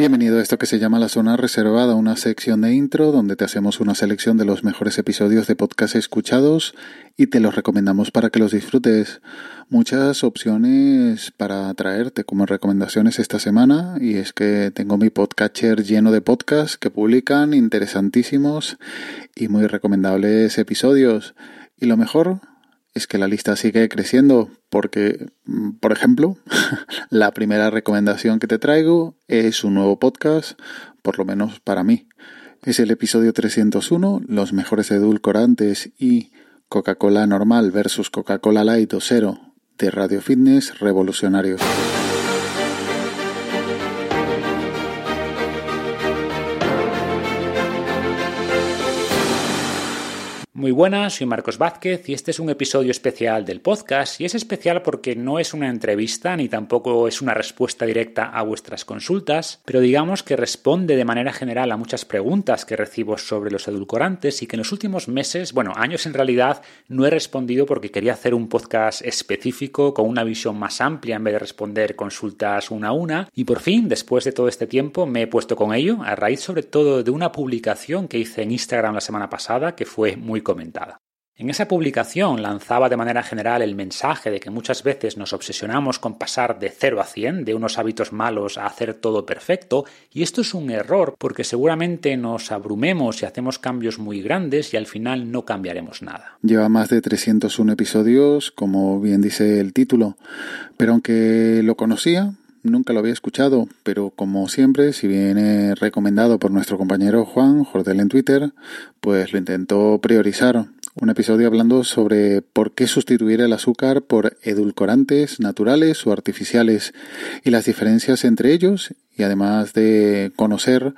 Bienvenido a esto que se llama La Zona Reservada, una sección de intro donde te hacemos una selección de los mejores episodios de podcast escuchados y te los recomendamos para que los disfrutes. Muchas opciones para traerte como recomendaciones esta semana y es que tengo mi podcatcher lleno de podcasts que publican interesantísimos y muy recomendables episodios. Y lo mejor es que la lista sigue creciendo porque, mm, por ejemplo, la primera recomendación que te traigo es un nuevo podcast, por lo menos para mí. Es el episodio 301, los mejores edulcorantes y Coca-Cola normal versus Coca-Cola Light o cero de Radio Fitness Revolucionarios. Muy buenas, soy Marcos Vázquez y este es un episodio especial del podcast y es especial porque no es una entrevista ni tampoco es una respuesta directa a vuestras consultas, pero digamos que responde de manera general a muchas preguntas que recibo sobre los edulcorantes y que en los últimos meses, bueno, años en realidad, no he respondido porque quería hacer un podcast específico con una visión más amplia en vez de responder consultas una a una. Y por fin, después de todo este tiempo, me he puesto con ello a raíz sobre todo de una publicación que hice en Instagram la semana pasada que fue muy comentada. En esa publicación lanzaba de manera general el mensaje de que muchas veces nos obsesionamos con pasar de 0 a 100, de unos hábitos malos a hacer todo perfecto, y esto es un error porque seguramente nos abrumemos y hacemos cambios muy grandes y al final no cambiaremos nada. Lleva más de 301 episodios, como bien dice el título, pero aunque lo conocía, nunca lo había escuchado, pero como siempre, si viene recomendado por nuestro compañero Juan Jordel en Twitter, pues lo intentó priorizar. Un episodio hablando sobre por qué sustituir el azúcar por edulcorantes naturales o artificiales y las diferencias entre ellos y además de conocer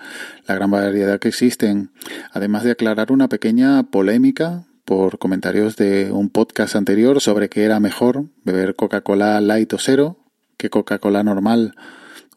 la gran variedad que existen, además de aclarar una pequeña polémica por comentarios de un podcast anterior sobre que era mejor beber Coca-Cola light o cero que Coca-Cola normal.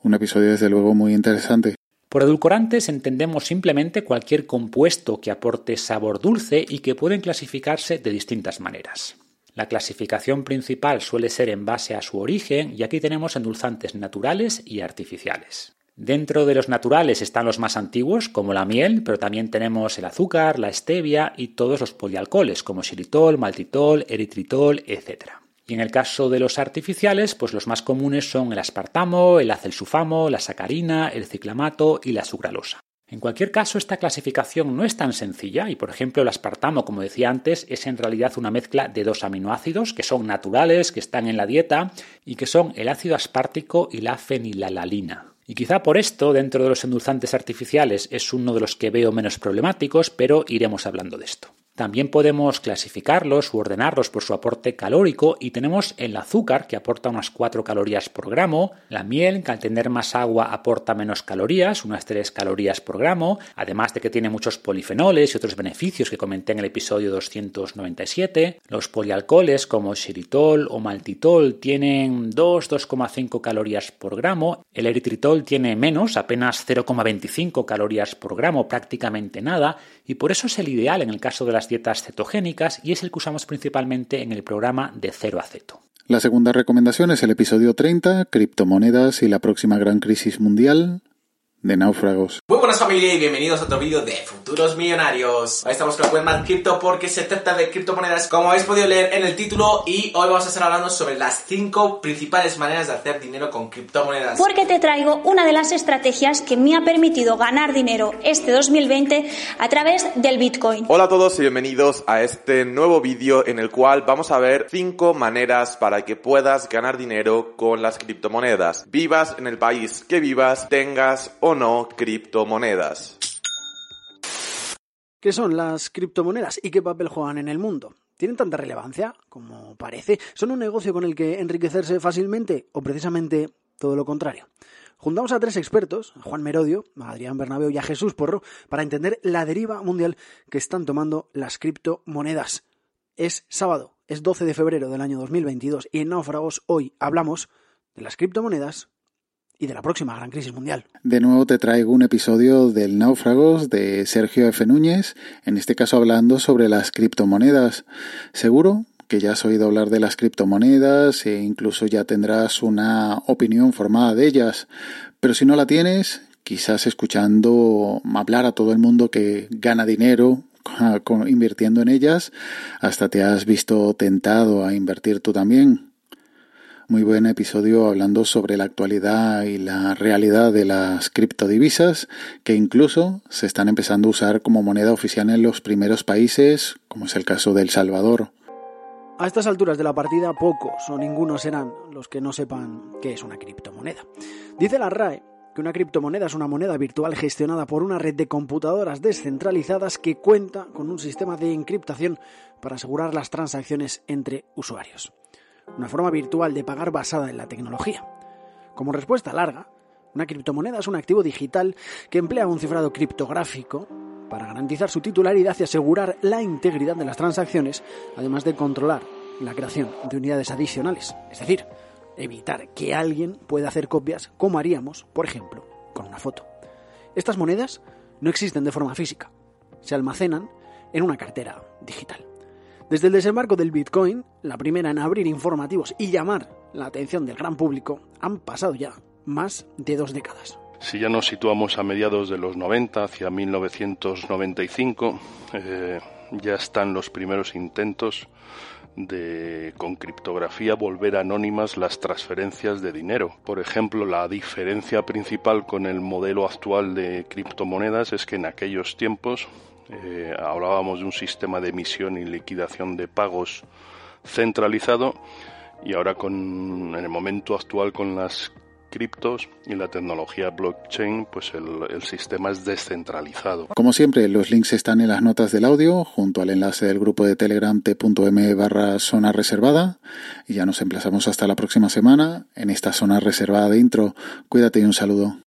Un episodio desde luego muy interesante. Por edulcorantes entendemos simplemente cualquier compuesto que aporte sabor dulce y que pueden clasificarse de distintas maneras. La clasificación principal suele ser en base a su origen y aquí tenemos endulzantes naturales y artificiales. Dentro de los naturales están los más antiguos, como la miel, pero también tenemos el azúcar, la stevia y todos los polialcoholes, como xilitol, maltitol, eritritol, etc. Y en el caso de los artificiales, pues los más comunes son el aspartamo, el acelsulfamo, la sacarina, el ciclamato y la sucralosa. En cualquier caso, esta clasificación no es tan sencilla y, por ejemplo, el aspartamo, como decía antes, es en realidad una mezcla de dos aminoácidos que son naturales, que están en la dieta y que son el ácido aspartico y la fenilalalina. Y quizá por esto, dentro de los endulzantes artificiales, es uno de los que veo menos problemáticos, pero iremos hablando de esto. También podemos clasificarlos u ordenarlos por su aporte calórico y tenemos el azúcar que aporta unas 4 calorías por gramo, la miel que al tener más agua aporta menos calorías, unas 3 calorías por gramo, además de que tiene muchos polifenoles y otros beneficios que comenté en el episodio 297. Los polialcoholes como xilitol o maltitol tienen 2-2,5 calorías por gramo, el eritritol tiene menos, apenas 0,25 calorías por gramo, prácticamente nada, y por eso es el ideal en el caso de las dietas cetogénicas y es el que usamos principalmente en el programa de cero a ceto. La segunda recomendación es el episodio 30, criptomonedas y la próxima gran crisis mundial, de náufragos. Muy buenas familia y bienvenidos a otro vídeo de Futuros Millonarios. Hoy estamos con la web Crypto porque se trata de criptomonedas como habéis podido leer en el título y hoy vamos a estar hablando sobre las 5 principales maneras de hacer dinero con criptomonedas. Porque te traigo una de las estrategias que me ha permitido ganar dinero este 2020 a través del Bitcoin. Hola a todos y bienvenidos a este nuevo vídeo en el cual vamos a ver 5 maneras para que puedas ganar dinero con las criptomonedas. Vivas en el país que vivas, tengas no criptomonedas. ¿Qué son las criptomonedas y qué papel juegan en el mundo? ¿Tienen tanta relevancia como parece? ¿Son un negocio con el que enriquecerse fácilmente o precisamente todo lo contrario? Juntamos a tres expertos, a Juan Merodio, a Adrián Bernabeu y a Jesús Porro, para entender la deriva mundial que están tomando las criptomonedas. Es sábado, es 12 de febrero del año 2022 y en Náufragos hoy hablamos de las criptomonedas y de la próxima gran crisis mundial. De nuevo te traigo un episodio del Náufragos de Sergio F. Núñez, en este caso hablando sobre las criptomonedas. Seguro que ya has oído hablar de las criptomonedas e incluso ya tendrás una opinión formada de ellas, pero si no la tienes, quizás escuchando hablar a todo el mundo que gana dinero invirtiendo en ellas, hasta te has visto tentado a invertir tú también muy buen episodio hablando sobre la actualidad y la realidad de las criptodivisas que incluso se están empezando a usar como moneda oficial en los primeros países, como es el caso de El Salvador. A estas alturas de la partida pocos o ninguno serán los que no sepan qué es una criptomoneda. Dice la RAE que una criptomoneda es una moneda virtual gestionada por una red de computadoras descentralizadas que cuenta con un sistema de encriptación para asegurar las transacciones entre usuarios una forma virtual de pagar basada en la tecnología. Como respuesta larga, una criptomoneda es un activo digital que emplea un cifrado criptográfico para garantizar su titularidad y asegurar la integridad de las transacciones, además de controlar la creación de unidades adicionales, es decir, evitar que alguien pueda hacer copias como haríamos, por ejemplo, con una foto. Estas monedas no existen de forma física, se almacenan en una cartera digital. Desde el desembarco del Bitcoin, la primera en abrir informativos y llamar la atención del gran público, han pasado ya más de dos décadas. Si ya nos situamos a mediados de los 90, hacia 1995, eh, ya están los primeros intentos de con criptografía volver anónimas las transferencias de dinero. Por ejemplo, la diferencia principal con el modelo actual de criptomonedas es que en aquellos tiempos eh, hablábamos de un sistema de emisión y liquidación de pagos centralizado y ahora con en el momento actual con las criptos y la tecnología blockchain, pues el, el, sistema es descentralizado. Como siempre, los links están en las notas del audio, junto al enlace del grupo de Telegram t.m barra zona reservada. Y ya nos emplazamos hasta la próxima semana en esta zona reservada de intro. Cuídate y un saludo.